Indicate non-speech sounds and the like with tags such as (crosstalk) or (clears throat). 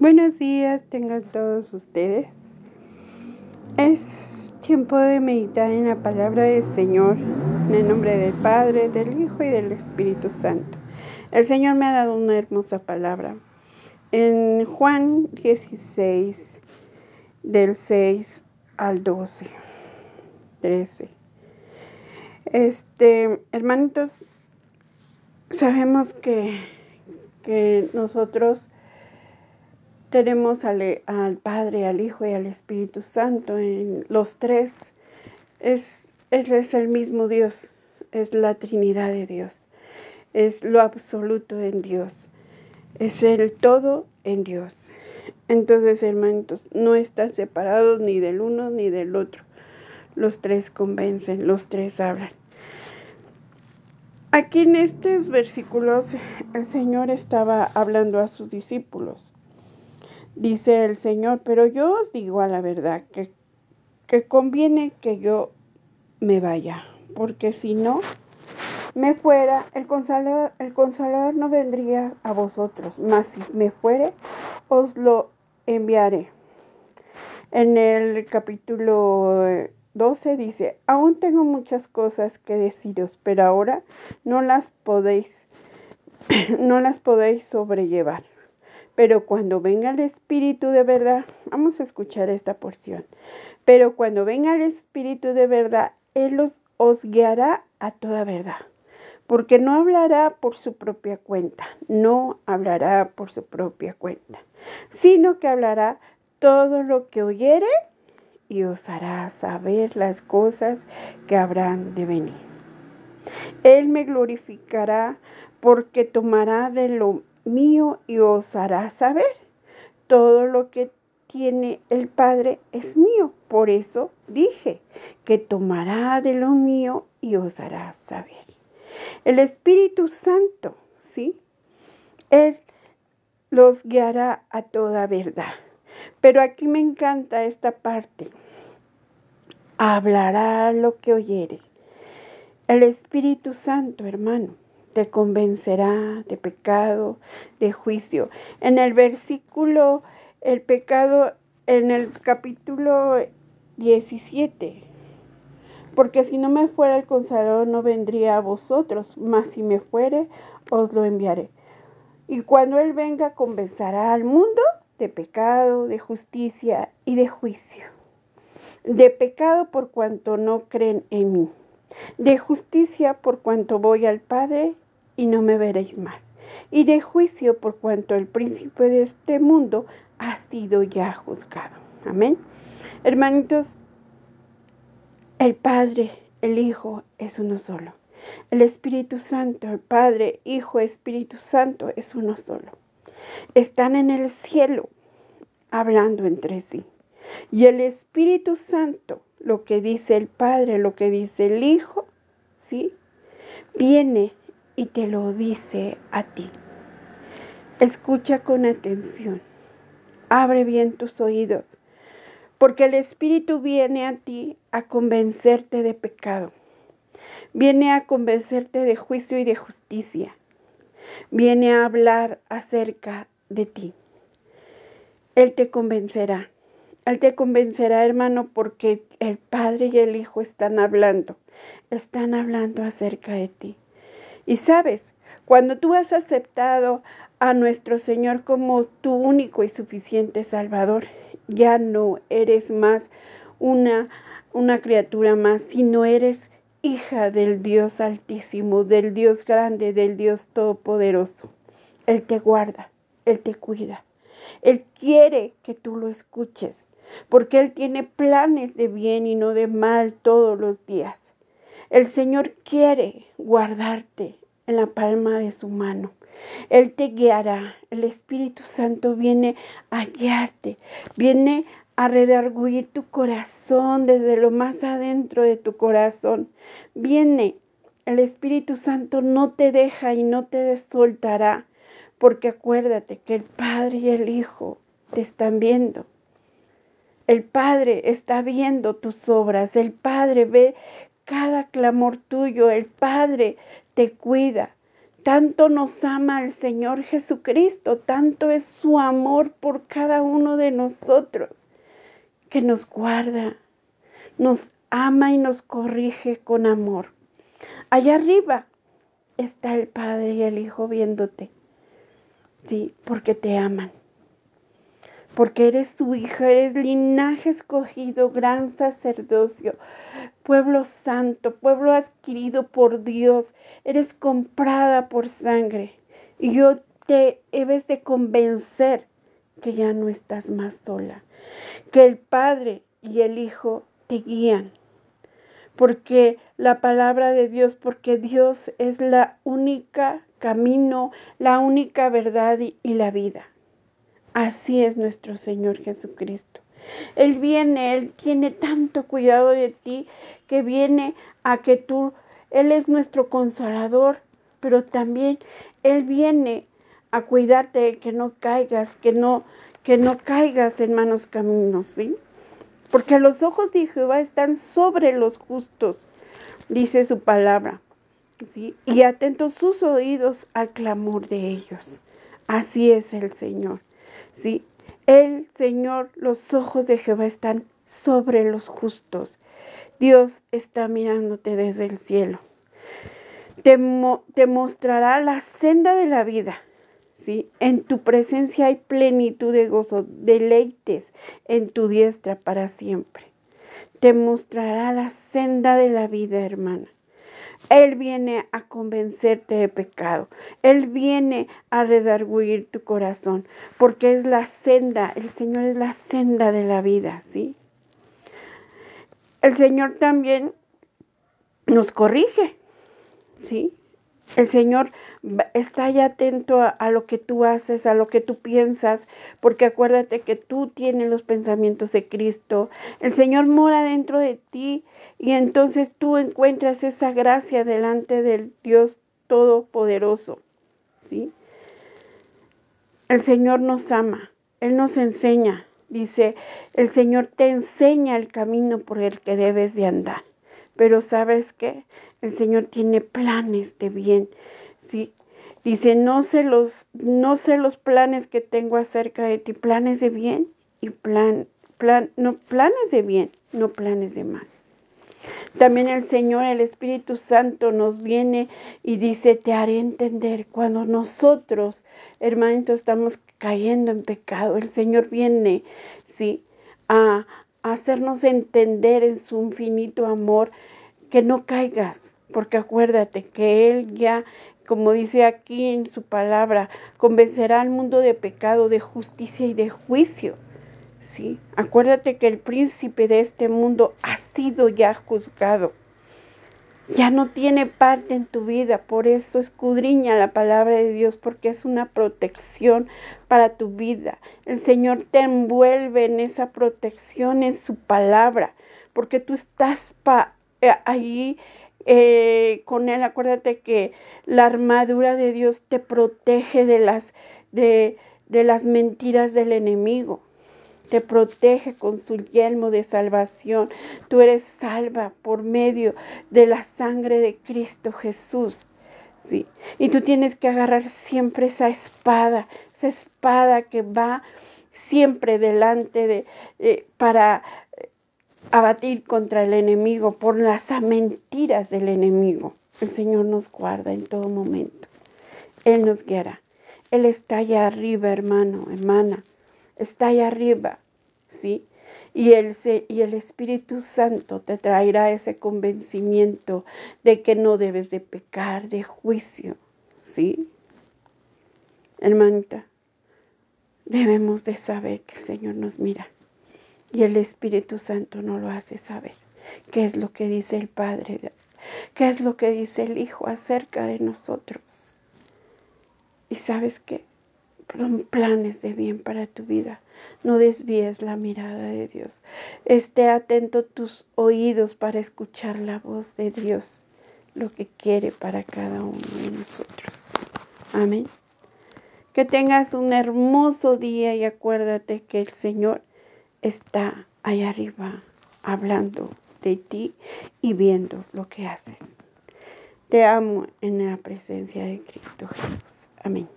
Buenos días, tengan todos ustedes. Es tiempo de meditar en la palabra del Señor, en el nombre del Padre, del Hijo y del Espíritu Santo. El Señor me ha dado una hermosa palabra. En Juan 16, del 6 al 12, 13. Este, hermanitos, sabemos que, que nosotros tenemos al, al, Padre, al Hijo y al Espíritu Santo. En los tres es, es el mismo Dios, es la Trinidad de Dios, es lo absoluto en Dios, es el todo en Dios. Entonces, hermanos, no están separados ni del uno ni del otro. Los tres convencen, los tres hablan. Aquí en estos versículos el Señor estaba hablando a sus discípulos Dice el Señor, pero yo os digo a la verdad que, que conviene que yo me vaya, porque si no me fuera, el consolador, el no vendría a vosotros, mas si me fuere, os lo enviaré. En el capítulo 12 dice, aún tengo muchas cosas que deciros, pero ahora no las podéis, (clears throat) no las podéis sobrellevar. Pero cuando venga el Espíritu de verdad, vamos a escuchar esta porción. Pero cuando venga el Espíritu de verdad, Él os, guiará a toda verdad. Porque no hablará por su propia cuenta, no hablará por su propia cuenta, sino que hablará todo lo que oyere y os hará saber las cosas que habrán de venir. Él me glorificará porque tomará de lo mío y os hará saber. Todo lo que tiene el Padre es mío. Por eso dije que tomará de lo mío y os hará saber. El Espíritu Santo, ¿sí? Él los guiará a toda verdad. Pero aquí me encanta esta parte. Hablará lo que oyere. El Espíritu Santo, hermano, te convencerá de pecado, de juicio. En el versículo, el pecado, en el capítulo 17, porque si no me fuera el consolador no vendría a vosotros, mas si me fuere, os lo enviaré. Y cuando Él venga, convencerá al mundo de pecado, de justicia y de juicio. De pecado por cuanto no creen en mí de justicia por cuanto voy al Padre y no me veréis más, y de juicio por cuanto el príncipe de este mundo ha sido ya juzgado. Amén. Hermanitos, el Padre, el Hijo es uno solo. El Espíritu Santo, el Padre, Hijo, Espíritu Santo es uno solo. Están en el cielo hablando entre sí. Y el Espíritu Santo, lo que dice el Padre, lo que dice el Hijo, ¿sí? Viene y te lo dice a ti. Escucha con atención. Abre bien tus oídos, porque el Espíritu viene a ti a convencerte de pecado. Viene a convencerte de juicio y de justicia. Viene a hablar acerca de ti. Él te convencerá. Él te convencerá, hermano, porque el Padre y el Hijo están hablando. Están hablando acerca de ti. Y sabes, cuando tú has aceptado a nuestro Señor como tu único y suficiente Salvador, ya no eres más una, una criatura más, sino eres hija del Dios altísimo, del Dios grande, del Dios todopoderoso. Él te guarda, Él te cuida. Él quiere que tú lo escuches, porque Él tiene planes de bien y no de mal todos los días. El Señor quiere guardarte en la palma de su mano. Él te guiará. El Espíritu Santo viene a guiarte, viene a redarguir tu corazón desde lo más adentro de tu corazón. Viene. El Espíritu Santo no te deja y no te soltará, porque acuérdate que el Padre y el Hijo te están viendo. El Padre está viendo tus obras, el Padre ve cada clamor tuyo, el Padre te cuida, Tanto nos ama el Señor Jesucristo, tanto es su amor por cada uno de nosotros, que nos guarda, nos ama y nos corrige con amor. Allá arriba está el Padre y el Hijo viéndote, sí, porque te aman porque eres tu hija, eres linaje escogido, gran sacerdocio, pueblo santo, pueblo adquirido por Dios, eres comprada por sangre. Y yo te debes de convencer que ya no estás más sola, que el Padre y el Hijo te guían, porque la palabra de Dios, porque Dios es la única camino, la única verdad y, la vida. Así es nuestro Señor Jesucristo. Él viene, Él tiene tanto cuidado de ti que viene a que tú, Él es nuestro consolador, pero también Él viene a cuidarte de que no caigas, que no, que no caigas en malos caminos, ¿sí? Porque los ojos de Jehová están sobre los justos, dice su palabra, ¿sí? Y atentos sus oídos al clamor de ellos. Así es el Señor. ¿Sí? El Señor, los ojos de Jehová están sobre los justos. Dios está mirándote desde el cielo. Te, mostrará la senda de la vida. ¿sí? En tu presencia hay plenitud de gozo, deleites en tu diestra para siempre. Te mostrará la senda de la vida, hermana. Él viene a convencerte de pecado. Él viene a redarguir tu corazón, porque es la senda, el Señor es la senda de la vida, ¿sí? El Señor también nos corrige, ¿sí? El Señor está ya atento a, lo que tú haces, a lo que tú piensas, porque acuérdate que tú tienes los pensamientos de Cristo. El Señor mora dentro de ti y entonces tú encuentras esa gracia delante del Dios Todopoderoso. ¿sí? El Señor nos ama, Él nos enseña. Dice, el Señor te enseña el camino por el que debes de andar. Pero sabes qué? El Señor tiene planes de bien. ¿sí? Dice, no sé, los, no sé los planes que tengo acerca de ti, planes de bien y plan, plan, no, planes de bien, no planes de mal. También el Señor, el Espíritu Santo nos viene y dice, te haré entender cuando nosotros, hermanitos, estamos cayendo en pecado. El Señor viene, sí, a hacernos entender en su infinito amor que no caigas, porque acuérdate que Él ya, como dice aquí en su palabra, convencerá al mundo de pecado, de justicia y de juicio. Sí, acuérdate que el príncipe de este mundo ha sido ya juzgado. Ya no tiene parte en tu vida, por eso escudriña la palabra de Dios, porque es una protección para tu vida. El Señor te envuelve en esa protección, en su palabra, porque tú estás pa eh, ahí eh, con Él. Acuérdate que la armadura de Dios te protege de las, de, de las mentiras del enemigo. Te protege con su yelmo de salvación. Tú eres salva por medio de la sangre de Cristo Jesús. Sí. Y tú tienes que agarrar siempre esa espada, esa espada que va siempre delante de, eh, para abatir contra el enemigo, por las mentiras del enemigo. El Señor nos guarda en todo momento. Él nos guiará. Él está allá arriba, hermano, hermana. Está allá arriba, ¿sí? Y el, y el Espíritu Santo te traerá ese convencimiento de que no debes de pecar, de juicio, ¿sí? Hermanita, debemos de saber que el Señor nos mira y el Espíritu Santo no lo hace saber. ¿Qué es lo que dice el Padre? ¿Qué es lo que dice el Hijo acerca de nosotros? Y sabes que son planes de bien para tu vida. No desvíes la mirada de Dios. Esté atento tus oídos para escuchar la voz de Dios, lo que quiere para cada uno de nosotros. Amén. Que tengas un hermoso día y acuérdate que el Señor está ahí arriba hablando de ti y viendo lo que haces. Te amo en la presencia de Cristo Jesús. Amén.